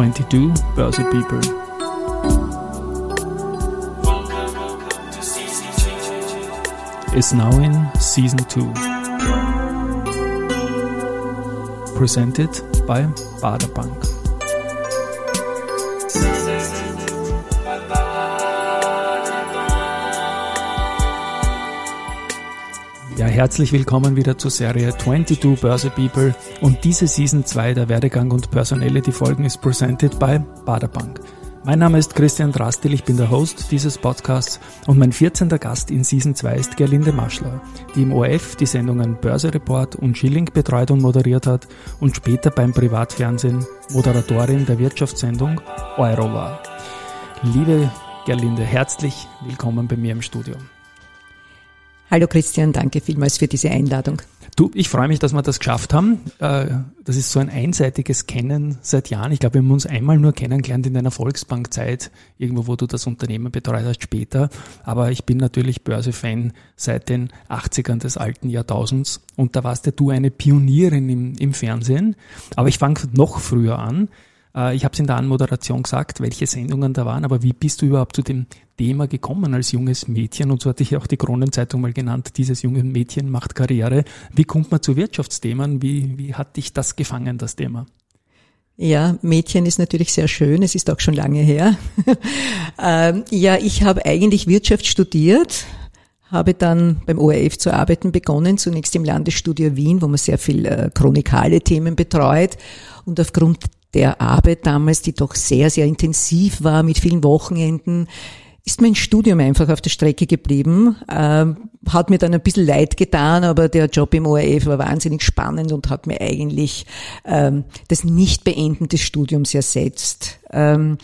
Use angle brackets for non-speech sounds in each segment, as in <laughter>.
22 Börse People. Is now in season 2. Presented by Bader herzlich willkommen wieder zur Serie 22 Börse People und diese Season 2 der Werdegang und Personality Folgen ist presented by Baderbank. Mein Name ist Christian Drastil, ich bin der Host dieses Podcasts und mein 14. Gast in Season 2 ist Gerlinde Maschler, die im ORF die Sendungen Börse Report und Schilling betreut und moderiert hat und später beim Privatfernsehen Moderatorin der Wirtschaftssendung Euro war. Liebe Gerlinde, herzlich willkommen bei mir im Studio. Hallo Christian, danke vielmals für diese Einladung. Du, ich freue mich, dass wir das geschafft haben. Äh, das ist so ein einseitiges Kennen seit Jahren. Ich glaube, wir haben uns einmal nur kennengelernt in deiner Volksbankzeit, irgendwo, wo du das Unternehmen betreut hast später. Aber ich bin natürlich Börsefan seit den 80ern des alten Jahrtausends. Und da warst ja du eine Pionierin im, im Fernsehen. Aber ich fange noch früher an. Äh, ich habe es in der Anmoderation gesagt, welche Sendungen da waren, aber wie bist du überhaupt zu dem Thema gekommen als junges Mädchen? Und so hatte ich auch die Kronenzeitung mal genannt, dieses junge Mädchen macht Karriere. Wie kommt man zu Wirtschaftsthemen? Wie, wie hat dich das gefangen, das Thema? Ja, Mädchen ist natürlich sehr schön, es ist auch schon lange her. <laughs> ähm, ja, ich habe eigentlich Wirtschaft studiert, habe dann beim ORF zu arbeiten begonnen, zunächst im Landesstudio Wien, wo man sehr viel äh, chronikale Themen betreut. Und aufgrund der Arbeit damals, die doch sehr, sehr intensiv war mit vielen Wochenenden, ist mein Studium einfach auf der Strecke geblieben. Ähm, hat mir dann ein bisschen leid getan, aber der Job im ORF war wahnsinnig spannend und hat mir eigentlich ähm, das Nicht-Beenden des Studiums ersetzt. Ähm,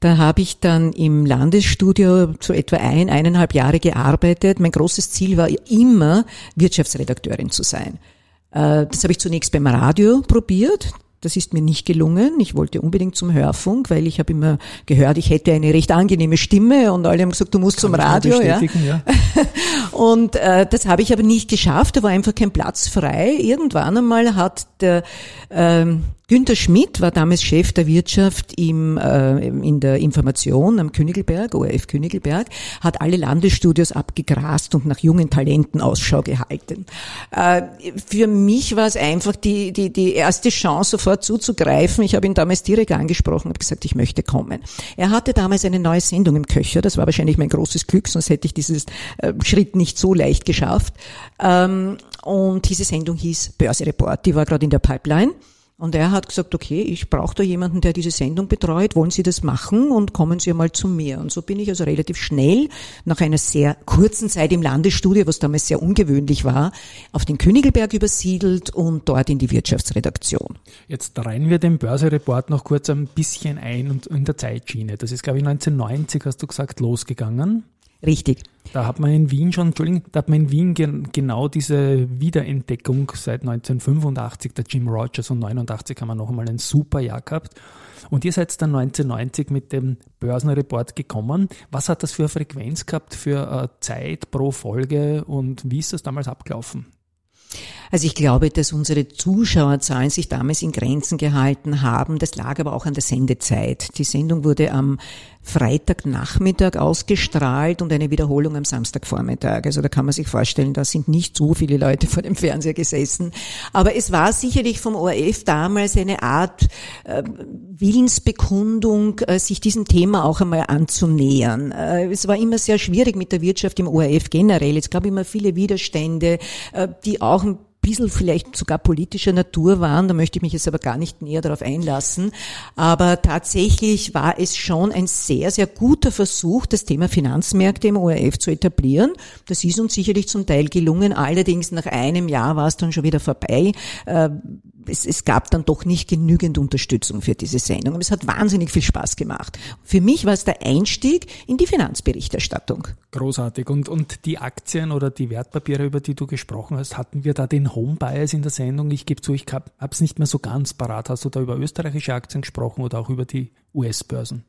da habe ich dann im Landesstudio so etwa ein, eineinhalb Jahre gearbeitet. Mein großes Ziel war immer, Wirtschaftsredakteurin zu sein. Äh, das habe ich zunächst beim Radio probiert. Das ist mir nicht gelungen. Ich wollte unbedingt zum Hörfunk, weil ich habe immer gehört, ich hätte eine recht angenehme Stimme und alle haben gesagt, du musst Kann zum Radio. Ja. ja. <laughs> und äh, das habe ich aber nicht geschafft. Da war einfach kein Platz frei. Irgendwann einmal hat der ähm, Günter Schmidt war damals Chef der Wirtschaft im, äh, in der Information am Königelberg, ORF Königelberg, hat alle Landesstudios abgegrast und nach jungen Talenten Ausschau gehalten. Äh, für mich war es einfach die, die, die erste Chance, sofort zuzugreifen. Ich habe ihn damals direkt angesprochen und gesagt, ich möchte kommen. Er hatte damals eine neue Sendung im Köcher, das war wahrscheinlich mein großes Glück, sonst hätte ich dieses äh, Schritt nicht so leicht geschafft. Ähm, und diese Sendung hieß Börse Report, die war gerade in der Pipeline. Und er hat gesagt, okay, ich brauche da jemanden, der diese Sendung betreut, wollen Sie das machen und kommen Sie einmal zu mir. Und so bin ich also relativ schnell, nach einer sehr kurzen Zeit im Landesstudio, was damals sehr ungewöhnlich war, auf den Königelberg übersiedelt und dort in die Wirtschaftsredaktion. Jetzt reihen wir den Börsereport noch kurz ein bisschen ein und in der Zeitschiene. Das ist, glaube ich, 1990, hast du gesagt, losgegangen. Richtig. Da hat man in Wien schon, Entschuldigung, da hat man in Wien gen, genau diese Wiederentdeckung seit 1985, der Jim Rogers und 89 haben wir noch einmal ein super Jahr gehabt. Und ihr seid dann 1990 mit dem Börsenreport gekommen. Was hat das für eine Frequenz gehabt, für eine Zeit pro Folge und wie ist das damals abgelaufen? Also ich glaube, dass unsere Zuschauerzahlen sich damals in Grenzen gehalten haben. Das lag aber auch an der Sendezeit. Die Sendung wurde am Freitagnachmittag ausgestrahlt und eine Wiederholung am Samstagvormittag. Also da kann man sich vorstellen, da sind nicht so viele Leute vor dem Fernseher gesessen. Aber es war sicherlich vom ORF damals eine Art äh, Willensbekundung, äh, sich diesem Thema auch einmal anzunähern. Äh, es war immer sehr schwierig mit der Wirtschaft im ORF generell. Es gab immer viele Widerstände, äh, die auch ein bisschen vielleicht sogar politischer Natur waren. Da möchte ich mich jetzt aber gar nicht näher darauf einlassen. Aber tatsächlich war es schon ein sehr, sehr guter Versuch, das Thema Finanzmärkte im ORF zu etablieren. Das ist uns sicherlich zum Teil gelungen. Allerdings nach einem Jahr war es dann schon wieder vorbei. Äh, es, es gab dann doch nicht genügend Unterstützung für diese Sendung. Und es hat wahnsinnig viel Spaß gemacht. Für mich war es der Einstieg in die Finanzberichterstattung. Großartig. Und, und die Aktien oder die Wertpapiere, über die du gesprochen hast, hatten wir da den Home Bias in der Sendung? Ich gebe zu, ich habe es nicht mehr so ganz parat. Hast du da über österreichische Aktien gesprochen oder auch über die US-Börsen?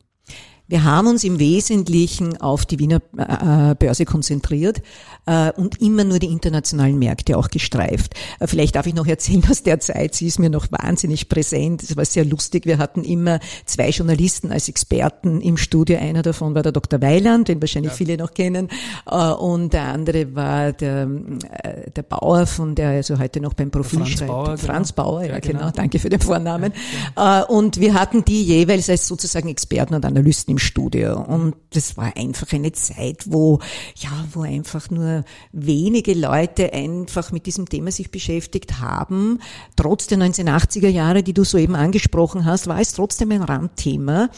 Wir haben uns im Wesentlichen auf die Wiener äh, Börse konzentriert äh, und immer nur die internationalen Märkte auch gestreift. Äh, vielleicht darf ich noch erzählen aus der Zeit, sie ist mir noch wahnsinnig präsent. Es war sehr lustig. Wir hatten immer zwei Journalisten als Experten im Studio. Einer davon war der Dr. Weiland, den wahrscheinlich ja. viele noch kennen. Und der andere war der, der Bauer, von der also heute noch beim Profil Franz schreibt. Bauer, genau. Franz Bauer, ja, ja genau. genau. Danke für den Vornamen. Ja, und wir hatten die jeweils als sozusagen Experten und Analysten im Studio. Und das war einfach eine Zeit, wo, ja, wo einfach nur wenige Leute einfach mit diesem Thema sich beschäftigt haben. Trotz der 1980er Jahre, die du soeben angesprochen hast, war es trotzdem ein Randthema.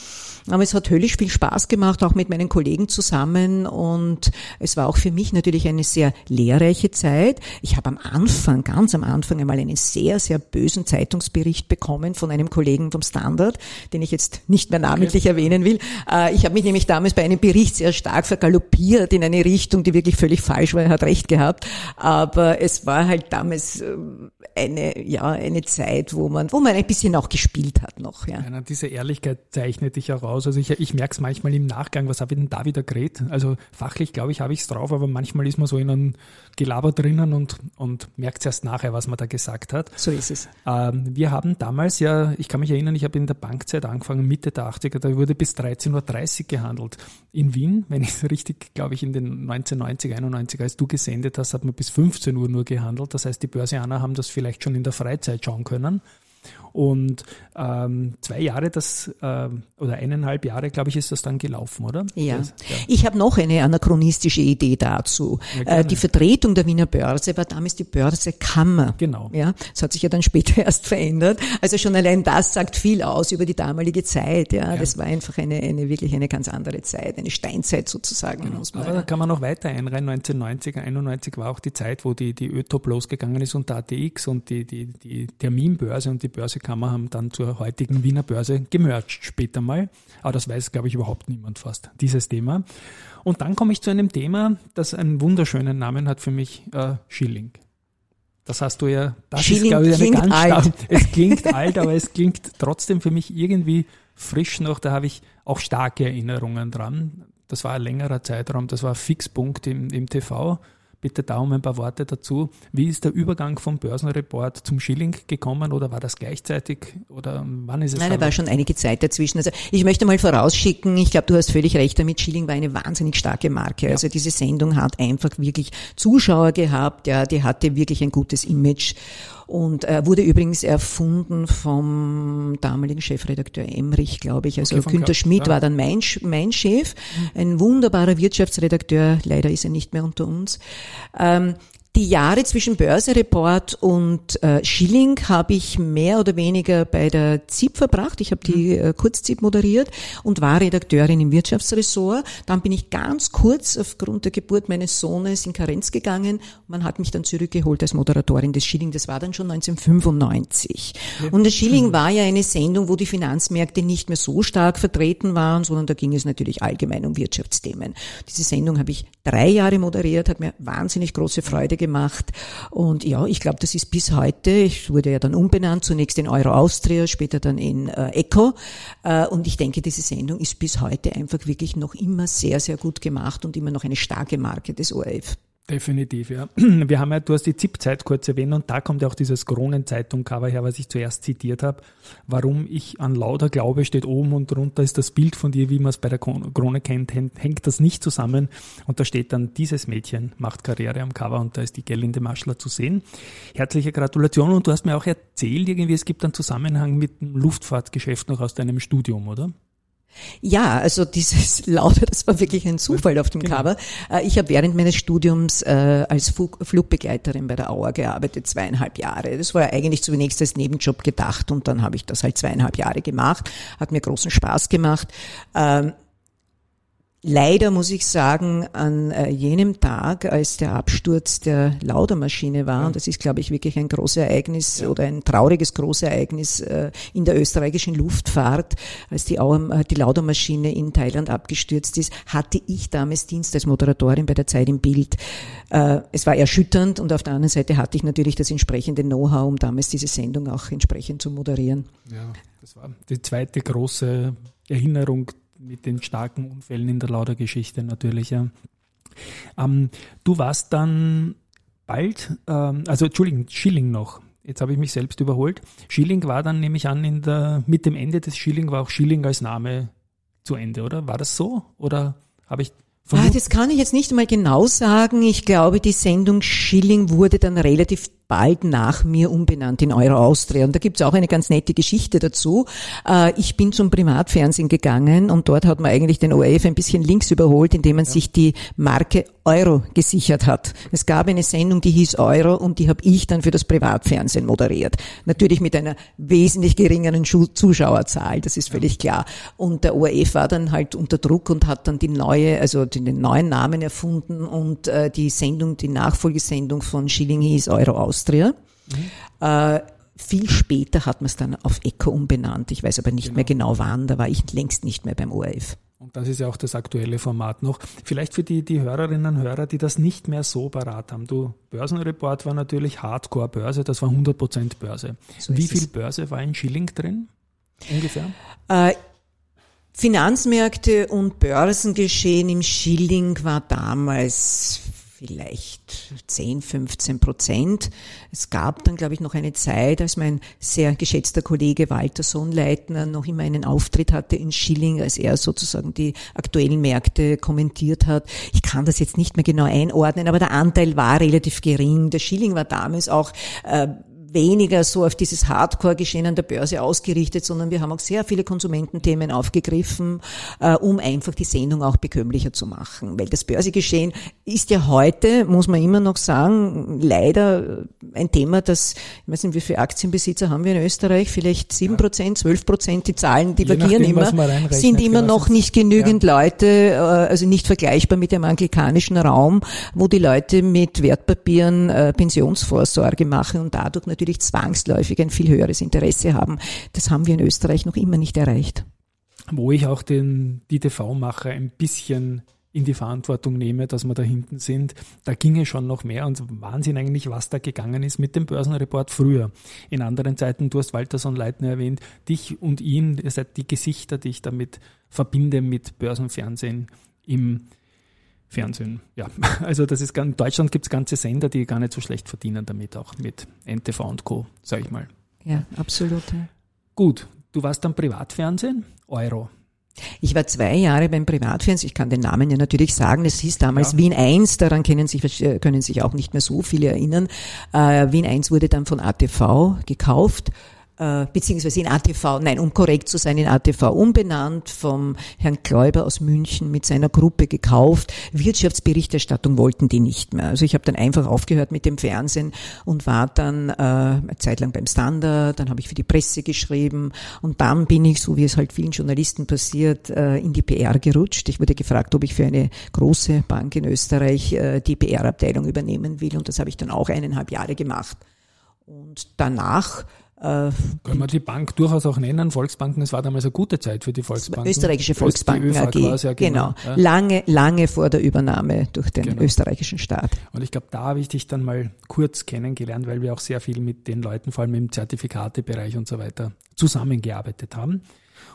Aber es hat höllisch viel Spaß gemacht, auch mit meinen Kollegen zusammen. Und es war auch für mich natürlich eine sehr lehrreiche Zeit. Ich habe am Anfang, ganz am Anfang einmal einen sehr, sehr bösen Zeitungsbericht bekommen von einem Kollegen vom Standard, den ich jetzt nicht mehr namentlich okay. erwähnen will. Äh, ich habe mich nämlich damals bei einem Bericht sehr stark vergaloppiert in eine Richtung, die wirklich völlig falsch war. Er hat recht gehabt. Aber es war halt damals ähm, eine, ja, eine Zeit, wo man, wo man ein bisschen auch gespielt hat noch. Ja. ja diese Ehrlichkeit zeichnet dich auch aus. Also ich, ich merke es manchmal im Nachgang, was habe ich denn da wieder geredet? Also fachlich, glaube ich, habe ich es drauf, aber manchmal ist man so in einem Gelaber drinnen und, und merkt erst nachher, was man da gesagt hat. So ist es. Ähm, wir haben damals ja, ich kann mich erinnern, ich habe in der Bankzeit angefangen, Mitte der 80er, da wurde bis 13.30 Uhr gehandelt. In Wien, wenn ich es richtig, glaube ich, in den 1990, 91, als du gesendet hast, hat man bis 15 Uhr nur gehandelt. Das heißt, die Börsianer haben das vielleicht schon in der Freizeit schauen können. Und ähm, zwei Jahre, das ähm, oder eineinhalb Jahre, glaube ich, ist das dann gelaufen, oder? Ja. Das, ja. Ich habe noch eine anachronistische Idee dazu. Ja, äh, die Vertretung der Wiener Börse war damals die Börsekammer. Genau. Ja, das hat sich ja dann später <laughs> erst verändert. Also schon allein das sagt viel aus über die damalige Zeit. Ja, ja. das war einfach eine, eine wirklich eine ganz andere Zeit, eine Steinzeit sozusagen. Genau. Aber da kann man noch weiter einreihen. 1990, 91 war auch die Zeit, wo die die ÖTOP losgegangen ist und der ATX und die die die Terminbörse und die Börsekammer haben dann zur heutigen Wiener Börse gemerged später mal. Aber das weiß, glaube ich, überhaupt niemand fast, dieses Thema. Und dann komme ich zu einem Thema, das einen wunderschönen Namen hat für mich, äh, Schilling. Das hast du ja, das Schilling ist, glaube ich, eine ganz alt. Es klingt alt, aber es klingt trotzdem für mich irgendwie frisch noch. Da habe ich auch starke Erinnerungen dran. Das war ein längerer Zeitraum, das war ein Fixpunkt im, im TV bitte da um ein paar Worte dazu. Wie ist der Übergang vom Börsenreport zum Schilling gekommen oder war das gleichzeitig oder wann ist es? Nein, da war schon einige Zeit dazwischen. Also ich möchte mal vorausschicken, ich glaube, du hast völlig recht damit, Schilling war eine wahnsinnig starke Marke. Ja. Also diese Sendung hat einfach wirklich Zuschauer gehabt, ja, die hatte wirklich ein gutes Image und äh, wurde übrigens erfunden vom damaligen Chefredakteur Emrich, glaube ich. Also okay, Günter Schmidt ja. war dann mein, mein Chef, ein wunderbarer Wirtschaftsredakteur, leider ist er nicht mehr unter uns. Ähm, die Jahre zwischen Börsereport und äh, Schilling habe ich mehr oder weniger bei der ZIP verbracht. Ich habe die mhm. äh, Kurzzip moderiert und war Redakteurin im Wirtschaftsressort. Dann bin ich ganz kurz aufgrund der Geburt meines Sohnes in Karenz gegangen. Man hat mich dann zurückgeholt als Moderatorin des Schilling. Das war dann schon 1995. Ja. Und das Schilling mhm. war ja eine Sendung, wo die Finanzmärkte nicht mehr so stark vertreten waren, sondern da ging es natürlich allgemein um Wirtschaftsthemen. Diese Sendung habe ich drei Jahre moderiert, hat mir wahnsinnig große Freude gemacht. Und ja, ich glaube, das ist bis heute, ich wurde ja dann umbenannt, zunächst in Euro Austria, später dann in äh, Eco. Äh, und ich denke, diese Sendung ist bis heute einfach wirklich noch immer sehr, sehr gut gemacht und immer noch eine starke Marke des ORF. Definitiv, ja. <clears throat> Wir haben ja, du hast die ZIP-Zeit kurz erwähnt und da kommt ja auch dieses Kronenzeitung-Cover her, was ich zuerst zitiert habe. Warum ich an lauter Glaube steht oben und drunter ist das Bild von dir, wie man es bei der Krone kennt, hängt das nicht zusammen. Und da steht dann, dieses Mädchen macht Karriere am Cover und da ist die Gerlinde Maschler zu sehen. Herzliche Gratulation und du hast mir auch erzählt, irgendwie, es gibt einen Zusammenhang mit dem Luftfahrtgeschäft noch aus deinem Studium, oder? Ja, also dieses <laughs> Lauter, das war wirklich ein Zufall auf dem genau. Cover. Äh, ich habe während meines Studiums äh, als Flugbegleiterin bei der Auer gearbeitet, zweieinhalb Jahre. Das war eigentlich zunächst als Nebenjob gedacht und dann habe ich das halt zweieinhalb Jahre gemacht. Hat mir großen Spaß gemacht. Leider muss ich sagen, an äh, jenem Tag, als der Absturz der Laudermaschine war, und das ist, glaube ich, wirklich ein großes Ereignis oder ein trauriges großes Ereignis äh, in der österreichischen Luftfahrt, als die, äh, die Laudermaschine in Thailand abgestürzt ist, hatte ich damals Dienst als Moderatorin bei der Zeit im Bild. Es war erschütternd und auf der anderen Seite hatte ich natürlich das entsprechende Know-how, um damals diese Sendung auch entsprechend zu moderieren. Ja, das war die zweite große Erinnerung mit den starken Unfällen in der Lauder-Geschichte natürlich, ja. Ähm, du warst dann bald, ähm, also Entschuldigung, Schilling noch. Jetzt habe ich mich selbst überholt. Schilling war dann, nehme ich an, in der, mit dem Ende des Schilling war auch Schilling als Name zu Ende, oder? War das so? Oder habe ich Ah, das kann ich jetzt nicht mal genau sagen. Ich glaube, die Sendung Schilling wurde dann relativ bald nach mir umbenannt in Euro Austria. Und da gibt's auch eine ganz nette Geschichte dazu. Äh, ich bin zum Privatfernsehen gegangen und dort hat man eigentlich den ORF ein bisschen links überholt, indem man ja. sich die Marke Euro gesichert hat. Es gab eine Sendung, die hieß Euro und die habe ich dann für das Privatfernsehen moderiert. Natürlich mit einer wesentlich geringeren Zuschauerzahl, das ist völlig klar. Und der ORF war dann halt unter Druck und hat dann die neue, also den neuen Namen erfunden und äh, die Sendung, die Nachfolgesendung von Schilling hieß Euro Austria. Austria. Mhm. Äh, viel später hat man es dann auf Echo umbenannt. Ich weiß aber nicht genau. mehr genau wann, da war ich längst nicht mehr beim ORF. Und das ist ja auch das aktuelle Format noch. Vielleicht für die, die Hörerinnen und Hörer, die das nicht mehr so parat haben. Du, Börsenreport war natürlich Hardcore-Börse, das war 100% Börse. So Wie viel es. Börse war in Schilling drin? Ungefähr? Äh, Finanzmärkte und Börsengeschehen im Schilling war damals vielleicht 10, 15 Prozent. Es gab dann, glaube ich, noch eine Zeit, als mein sehr geschätzter Kollege Walter Sohnleitner noch immer einen Auftritt hatte in Schilling, als er sozusagen die aktuellen Märkte kommentiert hat. Ich kann das jetzt nicht mehr genau einordnen, aber der Anteil war relativ gering. Der Schilling war damals auch äh, weniger so auf dieses Hardcore-Geschehen an der Börse ausgerichtet, sondern wir haben auch sehr viele Konsumententhemen aufgegriffen, äh, um einfach die Sendung auch bekömmlicher zu machen. Weil das Börsegeschehen ist ja heute, muss man immer noch sagen, leider ein Thema, das, ich weiß nicht, wie viele Aktienbesitzer haben wir in Österreich? Vielleicht sieben Prozent, zwölf Prozent, die Zahlen divergieren immer, sind immer noch nicht genügend ja. Leute, äh, also nicht vergleichbar mit dem anglikanischen Raum, wo die Leute mit Wertpapieren äh, Pensionsvorsorge machen und dadurch natürlich natürlich zwangsläufig ein viel höheres Interesse haben. Das haben wir in Österreich noch immer nicht erreicht. Wo ich auch den, die TV-Macher ein bisschen in die Verantwortung nehme, dass wir da hinten sind. Da ginge schon noch mehr und Wahnsinn eigentlich, was da gegangen ist mit dem Börsenreport früher. In anderen Zeiten, du hast Walterson Leitner erwähnt, dich und ihn, ihr seid die Gesichter, die ich damit verbinde mit Börsenfernsehen im Fernsehen. Ja, <laughs> also das ist in Deutschland gibt es ganze Sender, die gar nicht so schlecht verdienen damit, auch mit NTV und Co., sag ich mal. Ja, absolut. Ja. Gut, du warst am Privatfernsehen, Euro. Ich war zwei Jahre beim Privatfernsehen, ich kann den Namen ja natürlich sagen, es hieß damals ja. Wien 1, daran können sich, äh, können sich auch nicht mehr so viele erinnern. Äh, Wien 1 wurde dann von ATV gekauft äh, beziehungsweise in ATV, nein, um korrekt zu sein, in ATV umbenannt, vom Herrn Kläuber aus München mit seiner Gruppe gekauft. Wirtschaftsberichterstattung wollten die nicht mehr. Also ich habe dann einfach aufgehört mit dem Fernsehen und war dann äh, eine Zeit lang beim Standard, dann habe ich für die Presse geschrieben und dann bin ich, so wie es halt vielen Journalisten passiert, äh, in die PR gerutscht. Ich wurde gefragt, ob ich für eine große Bank in Österreich äh, die PR-Abteilung übernehmen will und das habe ich dann auch eineinhalb Jahre gemacht. Und danach äh, Können wir die Bank durchaus auch nennen, Volksbanken, es war damals eine gute Zeit für die Volksbanken. Österreichische Volksbanken AG, ja genau. genau. Lange, lange vor der Übernahme durch den genau. österreichischen Staat. Und ich glaube, da habe ich dich dann mal kurz kennengelernt, weil wir auch sehr viel mit den Leuten, vor allem im Zertifikatebereich und so weiter, zusammengearbeitet haben.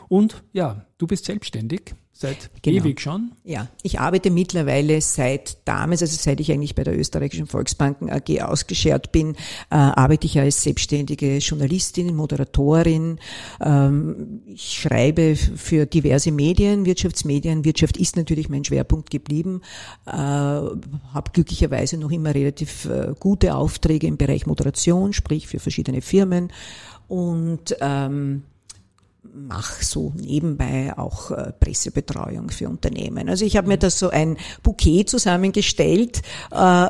Und ja, du bist selbstständig seit genau. ewig schon. Ja, ich arbeite mittlerweile seit damals, also seit ich eigentlich bei der österreichischen Volksbanken AG ausgeschert bin, äh, arbeite ich als selbstständige Journalistin, Moderatorin. Ähm, ich schreibe für diverse Medien, Wirtschaftsmedien. Wirtschaft ist natürlich mein Schwerpunkt geblieben. Äh, habe glücklicherweise noch immer relativ äh, gute Aufträge im Bereich Moderation, sprich für verschiedene Firmen. Und ähm, mache so nebenbei auch äh, Pressebetreuung für Unternehmen. Also ich habe mir das so ein Bouquet zusammengestellt, äh,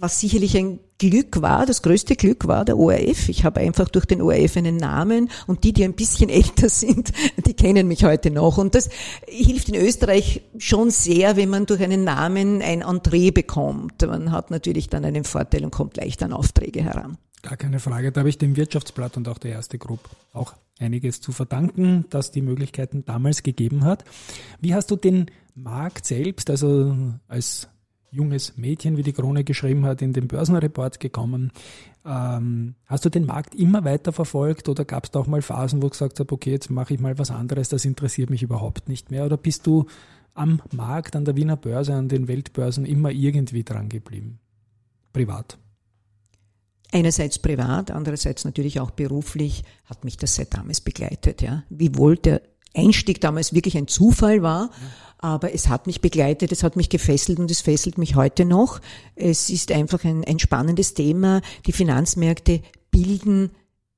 was sicherlich ein Glück war, das größte Glück war der ORF. Ich habe einfach durch den ORF einen Namen und die, die ein bisschen <laughs> älter sind, die kennen mich heute noch. Und das hilft in Österreich schon sehr, wenn man durch einen Namen ein Entree bekommt. Man hat natürlich dann einen Vorteil und kommt leicht an Aufträge heran. Gar keine Frage. Da habe ich dem Wirtschaftsblatt und auch der erste Group auch einiges zu verdanken, dass die Möglichkeiten damals gegeben hat. Wie hast du den Markt selbst, also als junges Mädchen, wie die Krone geschrieben hat, in den Börsenreport gekommen. Ähm, hast du den Markt immer weiter verfolgt oder gab es da auch mal Phasen, wo du gesagt hast, okay, jetzt mache ich mal was anderes, das interessiert mich überhaupt nicht mehr? Oder bist du am Markt, an der Wiener Börse, an den Weltbörsen immer irgendwie dran geblieben? Privat? Einerseits privat, andererseits natürlich auch beruflich hat mich das seit damals begleitet. Ja. Wiewohl der Einstieg damals wirklich ein Zufall war, aber es hat mich begleitet, es hat mich gefesselt und es fesselt mich heute noch. Es ist einfach ein, ein spannendes Thema. Die Finanzmärkte bilden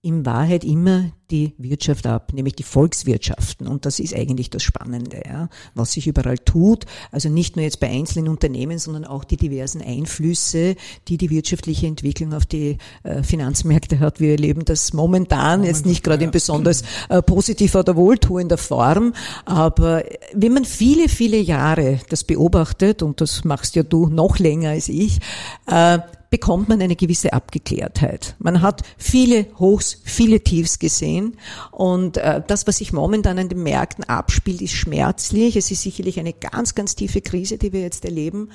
in Wahrheit immer die Wirtschaft ab, nämlich die Volkswirtschaften. Und das ist eigentlich das Spannende, ja, was sich überall tut. Also nicht nur jetzt bei einzelnen Unternehmen, sondern auch die diversen Einflüsse, die die wirtschaftliche Entwicklung auf die äh, Finanzmärkte hat. Wir erleben das momentan, jetzt nicht gerade in besonders äh, positiver oder wohltuender Form. Aber wenn man viele, viele Jahre das beobachtet, und das machst ja du noch länger als ich, äh, bekommt man eine gewisse Abgeklärtheit. Man hat viele Hochs, viele Tiefs gesehen und äh, das, was sich momentan an den Märkten abspielt, ist schmerzlich. Es ist sicherlich eine ganz, ganz tiefe Krise, die wir jetzt erleben.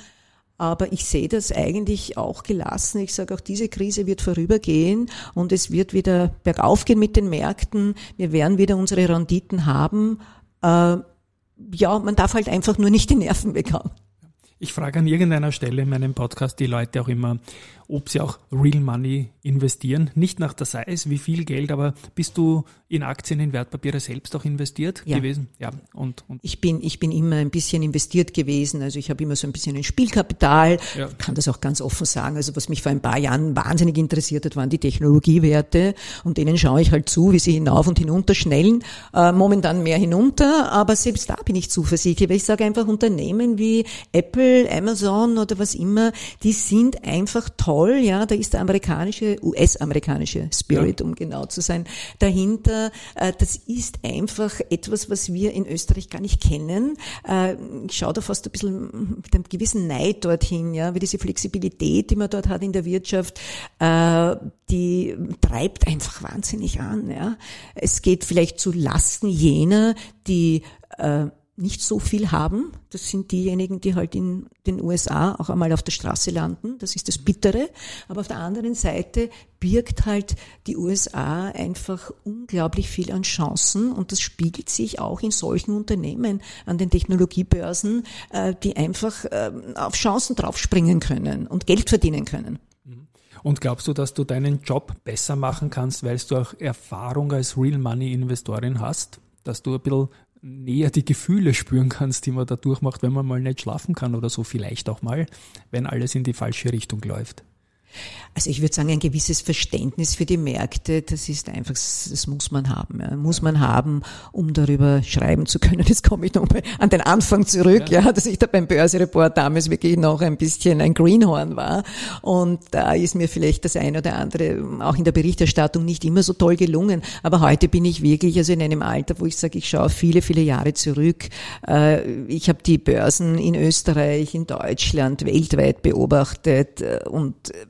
Aber ich sehe das eigentlich auch gelassen. Ich sage, auch diese Krise wird vorübergehen und es wird wieder bergauf gehen mit den Märkten. Wir werden wieder unsere Renditen haben. Äh, ja, man darf halt einfach nur nicht die Nerven bekommen. Ich frage an irgendeiner Stelle in meinem Podcast die Leute auch immer, ob sie auch Real Money investieren. Nicht nach der Size, wie viel Geld, aber bist du in Aktien, in Wertpapiere selbst auch investiert ja. gewesen? Ja. Und, und ich bin, ich bin immer ein bisschen investiert gewesen. Also ich habe immer so ein bisschen ein Spielkapital. Ja. Ich kann das auch ganz offen sagen. Also was mich vor ein paar Jahren wahnsinnig interessiert hat, waren die Technologiewerte. Und denen schaue ich halt zu, wie sie hinauf und hinunter schnellen. Äh, momentan mehr hinunter, aber selbst da bin ich zuversichtlich. Weil ich sage einfach, Unternehmen wie Apple, Amazon oder was immer, die sind einfach toll ja, da ist der amerikanische, US-amerikanische Spirit, ja. um genau zu sein, dahinter. Äh, das ist einfach etwas, was wir in Österreich gar nicht kennen. Äh, ich schaue da fast ein bisschen mit einem gewissen Neid dorthin, ja, wie diese Flexibilität, die man dort hat in der Wirtschaft, äh, die treibt einfach wahnsinnig an, ja. Es geht vielleicht zu Lasten jener, die nicht so viel haben. Das sind diejenigen, die halt in den USA auch einmal auf der Straße landen. Das ist das Bittere. Aber auf der anderen Seite birgt halt die USA einfach unglaublich viel an Chancen und das spiegelt sich auch in solchen Unternehmen an den Technologiebörsen, äh, die einfach ähm, auf Chancen draufspringen können und Geld verdienen können. Mhm. Und glaubst du, dass du deinen Job besser machen kannst, weil du auch Erfahrung als Real Money Investorin hast? Dass du ein bisschen näher die Gefühle spüren kannst, die man da durchmacht, wenn man mal nicht schlafen kann oder so vielleicht auch mal, wenn alles in die falsche Richtung läuft. Also ich würde sagen, ein gewisses Verständnis für die Märkte, das ist einfach, das muss man haben. Ja. Muss man haben, um darüber schreiben zu können. Jetzt komme ich nochmal an den Anfang zurück, ja. ja, dass ich da beim Börsereport damals wirklich noch ein bisschen ein Greenhorn war. Und da ist mir vielleicht das eine oder andere auch in der Berichterstattung nicht immer so toll gelungen. Aber heute bin ich wirklich also in einem Alter, wo ich sage, ich schaue viele, viele Jahre zurück. Äh, ich habe die Börsen in Österreich, in Deutschland, weltweit beobachtet äh, und äh,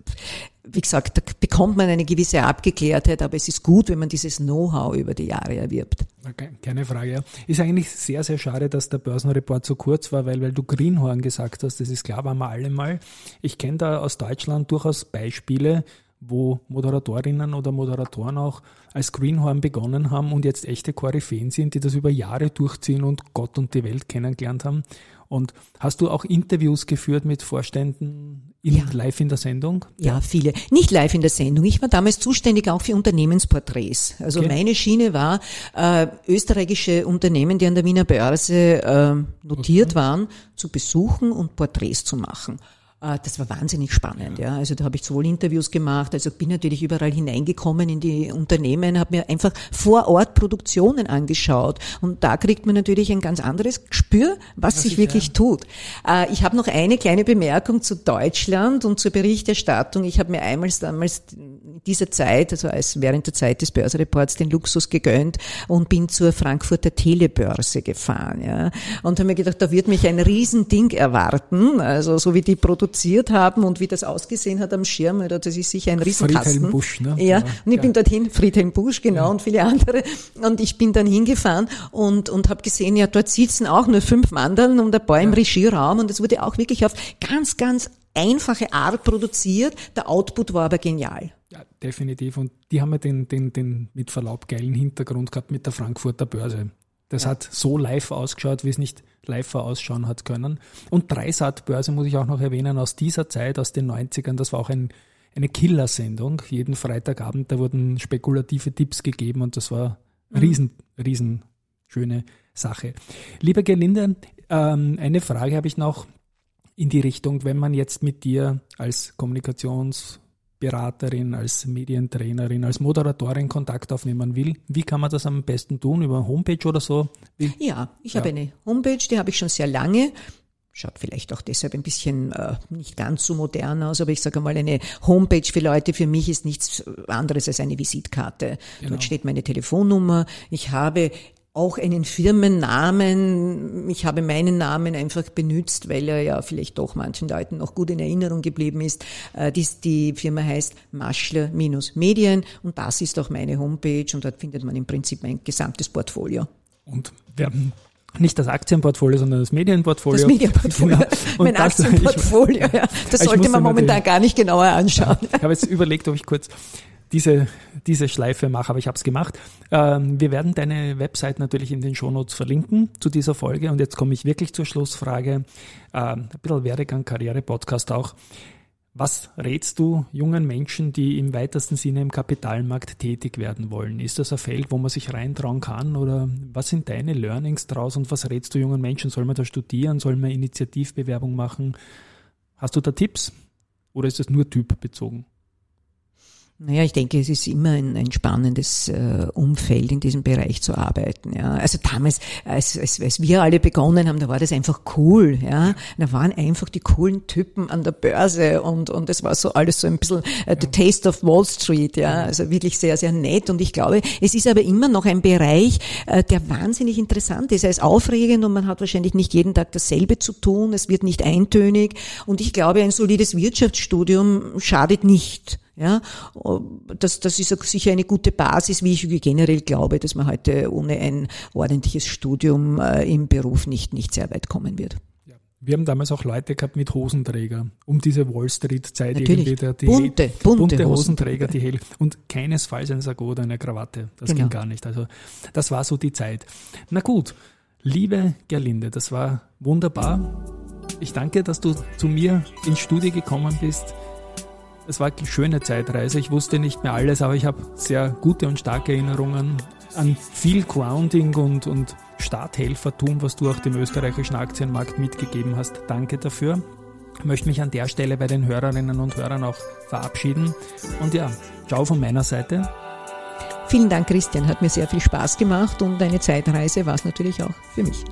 wie gesagt, da bekommt man eine gewisse Abgeklärtheit, aber es ist gut, wenn man dieses Know-how über die Jahre erwirbt. Okay, keine Frage. Ja. Ist eigentlich sehr, sehr schade, dass der Börsenreport so kurz war, weil, weil du Greenhorn gesagt hast, das ist klar, waren wir alle mal. Ich kenne da aus Deutschland durchaus Beispiele, wo Moderatorinnen oder Moderatoren auch als Greenhorn begonnen haben und jetzt echte Koryphäen sind, die das über Jahre durchziehen und Gott und die Welt kennengelernt haben. Und hast du auch Interviews geführt mit Vorständen in, ja. live in der Sendung? Ja, viele. Nicht live in der Sendung. Ich war damals zuständig auch für Unternehmensporträts. Also okay. meine Schiene war, äh, österreichische Unternehmen, die an der Wiener Börse äh, notiert okay. waren, zu besuchen und Porträts zu machen. Äh, das war wahnsinnig spannend, ja. Also da habe ich sowohl Interviews gemacht, also bin natürlich überall hineingekommen in die Unternehmen, habe mir einfach vor Ort Produktionen angeschaut und da kriegt man natürlich ein ganz anderes Gespür, was, was sich wirklich ja. tut. Äh, ich habe noch eine kleine Bemerkung zu Deutschland und zur Berichterstattung. Ich habe mir einmal damals dieser Zeit, also als während der Zeit des Börsereports, den Luxus gegönnt und bin zur Frankfurter Telebörse gefahren. Ja. Und habe mir gedacht, da wird mich ein Riesending erwarten, also so wie die produziert haben und wie das ausgesehen hat am Schirm, das ist sicher ein Riesenkasten. Friedhelm Busch, ne? Ja, und ich ja. bin dorthin, Friedhelm Busch, genau, ja. und viele andere. Und ich bin dann hingefahren und, und habe gesehen, ja, dort sitzen auch nur fünf Mandeln und ein paar im Regieraum und es wurde auch wirklich auf ganz, ganz einfache Art produziert. Der Output war aber genial. Ja, definitiv. Und die haben ja den, den, den mit Verlaub geilen Hintergrund gehabt mit der Frankfurter Börse. Das ja. hat so live ausgeschaut, wie es nicht live ausschauen hat können. Und Dreisat-Börse muss ich auch noch erwähnen, aus dieser Zeit, aus den 90ern, das war auch ein, eine Killersendung. Jeden Freitagabend, da wurden spekulative Tipps gegeben und das war mhm. riesen, riesen schöne Sache. Lieber Gelinde, ähm, eine Frage habe ich noch in die Richtung, wenn man jetzt mit dir als Kommunikationsberaterin, als Medientrainerin, als Moderatorin Kontakt aufnehmen will, wie kann man das am besten tun? Über Homepage oder so? Wie? Ja, ich ja. habe eine Homepage, die habe ich schon sehr lange. Schaut vielleicht auch deshalb ein bisschen äh, nicht ganz so modern aus, aber ich sage mal, eine Homepage für Leute für mich ist nichts anderes als eine Visitkarte. Genau. Dort steht meine Telefonnummer. Ich habe auch einen Firmennamen. Ich habe meinen Namen einfach benutzt, weil er ja vielleicht doch manchen Leuten noch gut in Erinnerung geblieben ist. Äh, die Firma heißt Maschler-Medien und das ist auch meine Homepage und dort findet man im Prinzip mein gesamtes Portfolio. Und wir haben nicht das Aktienportfolio, sondern das Medienportfolio. Das Medienportfolio. Genau. <laughs> mein das, <laughs> Aktienportfolio, ich, ja. Das sollte man momentan gar nicht genauer anschauen. Ja, ich habe jetzt überlegt, ob ich kurz diese, diese Schleife mache, aber ich habe es gemacht. Ähm, wir werden deine Website natürlich in den Shownotes verlinken zu dieser Folge. Und jetzt komme ich wirklich zur Schlussfrage. Ähm, ein bisschen Werdegang, Karriere-Podcast auch. Was rätst du jungen Menschen, die im weitesten Sinne im Kapitalmarkt tätig werden wollen? Ist das ein Feld, wo man sich reintrauen kann? Oder was sind deine Learnings draus und was rätst du jungen Menschen? Soll man da studieren? Soll man Initiativbewerbung machen? Hast du da Tipps? Oder ist das nur typbezogen? Naja, ich denke, es ist immer ein, ein spannendes äh, Umfeld, in diesem Bereich zu arbeiten. Ja. Also damals, als, als, als wir alle begonnen haben, da war das einfach cool. Ja. Da waren einfach die coolen Typen an der Börse und und es war so alles so ein bisschen äh, the taste of Wall Street. Ja. Also wirklich sehr, sehr nett. Und ich glaube, es ist aber immer noch ein Bereich, äh, der wahnsinnig interessant ist. Er ist aufregend und man hat wahrscheinlich nicht jeden Tag dasselbe zu tun. Es wird nicht eintönig. Und ich glaube, ein solides Wirtschaftsstudium schadet nicht. Ja, das, das ist sicher eine gute Basis, wie ich generell glaube, dass man heute ohne ein ordentliches Studium äh, im Beruf nicht, nicht sehr weit kommen wird. Wir haben damals auch Leute gehabt mit Hosenträger, um diese Wall Street-Zeit irgendwie. Der, die bunte, bunte, bunte Hosenträger, die hell. Und keinesfalls ein Sakko oder eine Krawatte. Das genau. ging gar nicht. Also, das war so die Zeit. Na gut. Liebe Gerlinde, das war wunderbar. Ich danke, dass du zu mir ins Studio gekommen bist. Es war eine schöne Zeitreise. Ich wusste nicht mehr alles, aber ich habe sehr gute und starke Erinnerungen an viel Grounding und, und Starthelfertum, was du auch dem österreichischen Aktienmarkt mitgegeben hast. Danke dafür. Ich möchte mich an der Stelle bei den Hörerinnen und Hörern auch verabschieden. Und ja, ciao von meiner Seite. Vielen Dank, Christian. Hat mir sehr viel Spaß gemacht und eine Zeitreise war es natürlich auch für mich.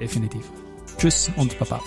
Definitiv. Tschüss und Baba.